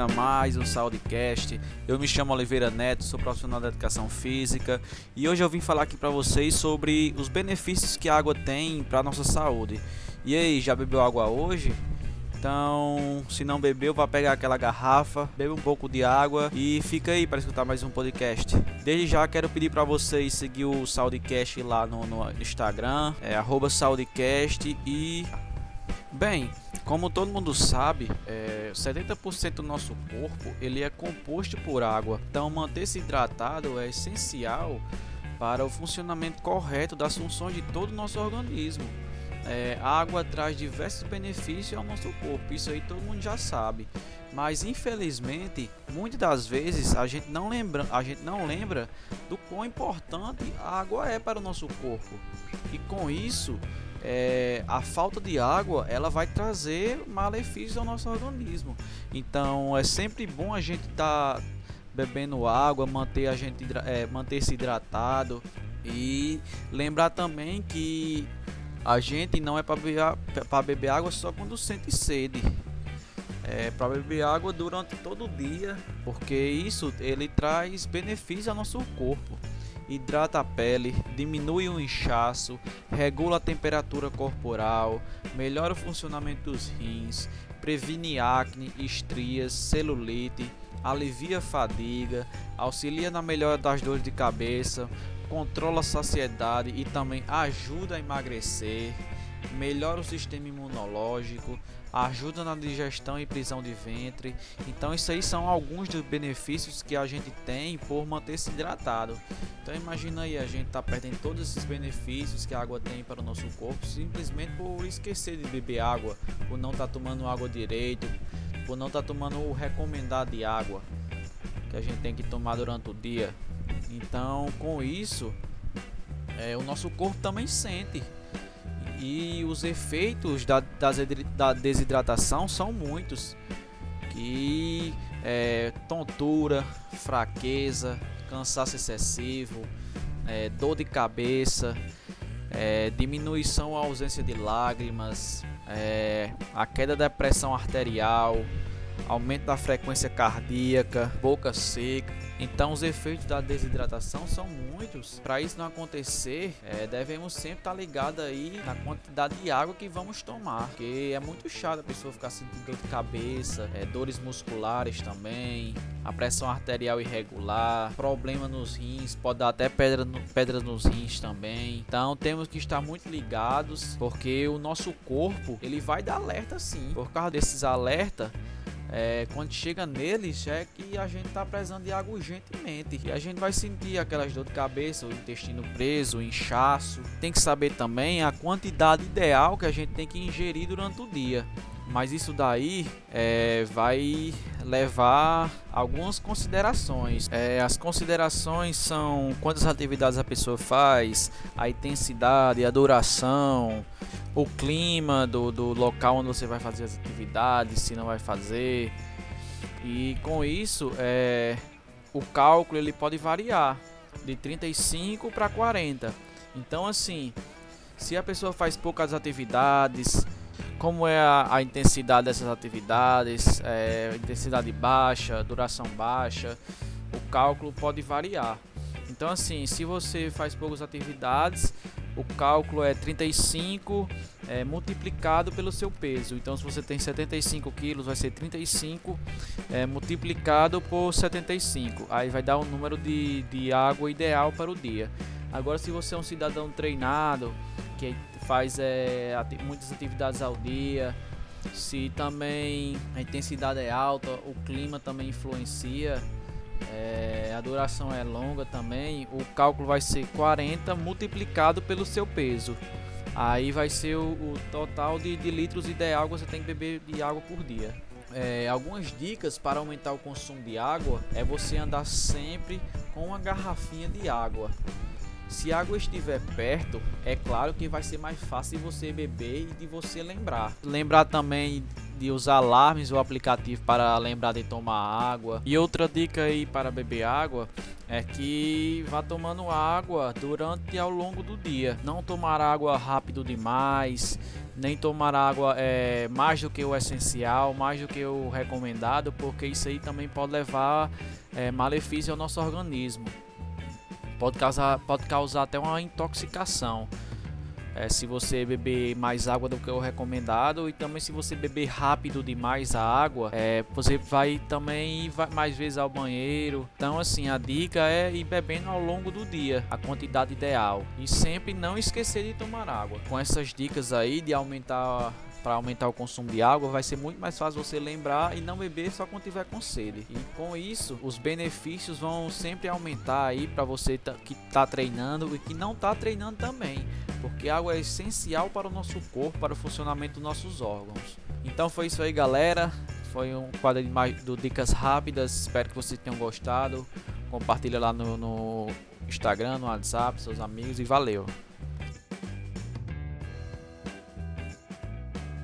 a mais um Saudecast. Eu me chamo Oliveira Neto, sou profissional da educação física e hoje eu vim falar aqui para vocês sobre os benefícios que a água tem para nossa saúde. E aí, já bebeu água hoje? Então, se não bebeu, vá pegar aquela garrafa, bebe um pouco de água e fica aí para escutar mais um podcast. Desde já quero pedir para vocês seguir o Saudecast lá no, no Instagram, é @saudecast e bem, como todo mundo sabe, é, 70% do nosso corpo ele é composto por água. Então, manter-se hidratado é essencial para o funcionamento correto das funções de todo o nosso organismo. É, a água traz diversos benefícios ao nosso corpo, isso aí todo mundo já sabe. Mas infelizmente, muitas das vezes a gente não lembra, a gente não lembra do quão importante a água é para o nosso corpo. E com isso, é, a falta de água ela vai trazer malefícios ao nosso organismo. Então é sempre bom a gente estar tá bebendo água, manter a gente é, manter se hidratado e lembrar também que a gente não é para beber, beber água só quando sente sede. É para beber água durante todo o dia, porque isso ele traz benefícios ao nosso corpo. Hidrata a pele, diminui o inchaço, regula a temperatura corporal, melhora o funcionamento dos rins, previne acne, estrias, celulite, alivia a fadiga, auxilia na melhora das dores de cabeça, controla a saciedade e também ajuda a emagrecer, melhora o sistema imunológico, ajuda na digestão e prisão de ventre. Então isso aí são alguns dos benefícios que a gente tem por manter-se hidratado. Então imagina aí a gente tá perdendo todos esses benefícios que a água tem para o nosso corpo simplesmente por esquecer de beber água, por não estar tá tomando água direito, por não estar tá tomando o recomendado de água que a gente tem que tomar durante o dia. Então, com isso, é, o nosso corpo também sente. E os efeitos da, da desidratação são muitos. Que é, tontura, fraqueza, cansaço excessivo, é, dor de cabeça, é, diminuição ou ausência de lágrimas, é, a queda da pressão arterial, aumento da frequência cardíaca, boca seca. Então, os efeitos da desidratação são muitos. Para isso não acontecer, é, devemos sempre estar tá ligado aí na quantidade de água que vamos tomar, porque é muito chato a pessoa ficar sentindo dor de cabeça, é, dores musculares também, a pressão arterial irregular, problema nos rins, pode dar até pedra, no, pedra nos rins também. Então, temos que estar muito ligados, porque o nosso corpo ele vai dar alerta sim. Por causa desses alertas é, quando chega neles é que a gente está precisando de água urgentemente e a gente vai sentir aquelas dor de cabeça, o intestino preso, o inchaço. Tem que saber também a quantidade ideal que a gente tem que ingerir durante o dia. Mas isso daí é, vai levar algumas considerações. É, as considerações são quantas atividades a pessoa faz, a intensidade, a duração, o clima do, do local onde você vai fazer as atividades, se não vai fazer. E com isso, é, o cálculo ele pode variar de 35 para 40. Então, assim, se a pessoa faz poucas atividades, como é a, a intensidade dessas atividades, é, intensidade baixa, duração baixa, o cálculo pode variar. Então, assim, se você faz poucas atividades, o cálculo é 35 é, multiplicado pelo seu peso. Então, se você tem 75 quilos, vai ser 35 é, multiplicado por 75. Aí vai dar o número de, de água ideal para o dia. Agora, se você é um cidadão treinado, que faz é, muitas atividades ao dia, se também a intensidade é alta, o clima também influencia é, a duração é longa também, o cálculo vai ser 40 multiplicado pelo seu peso. Aí vai ser o, o total de, de, litros ideal que você tem que beber de água por dia. É, algumas dicas para aumentar o consumo de água é você andar sempre com uma garrafinha de água. Se a água estiver perto, é claro que vai ser mais fácil você beber e de você lembrar. Lembrar também de usar alarmes ou aplicativo para lembrar de tomar água. E outra dica aí para beber água é que vá tomando água durante e ao longo do dia. Não tomar água rápido demais, nem tomar água é, mais do que o essencial, mais do que o recomendado, porque isso aí também pode levar é, malefício ao nosso organismo. Pode causar, pode causar até uma intoxicação. É, se você beber mais água do que o recomendado e também se você beber rápido demais a água, é, você vai também ir mais vezes ao banheiro. Então assim, a dica é ir bebendo ao longo do dia a quantidade ideal e sempre não esquecer de tomar água. Com essas dicas aí de aumentar para aumentar o consumo de água, vai ser muito mais fácil você lembrar e não beber só quando tiver com sede. E com isso, os benefícios vão sempre aumentar aí para você que está treinando e que não está treinando também porque água é essencial para o nosso corpo, para o funcionamento dos nossos órgãos. Então foi isso aí, galera. Foi um quadro de, mais, de dicas rápidas. Espero que vocês tenham gostado. Compartilha lá no, no Instagram, no WhatsApp, seus amigos e valeu.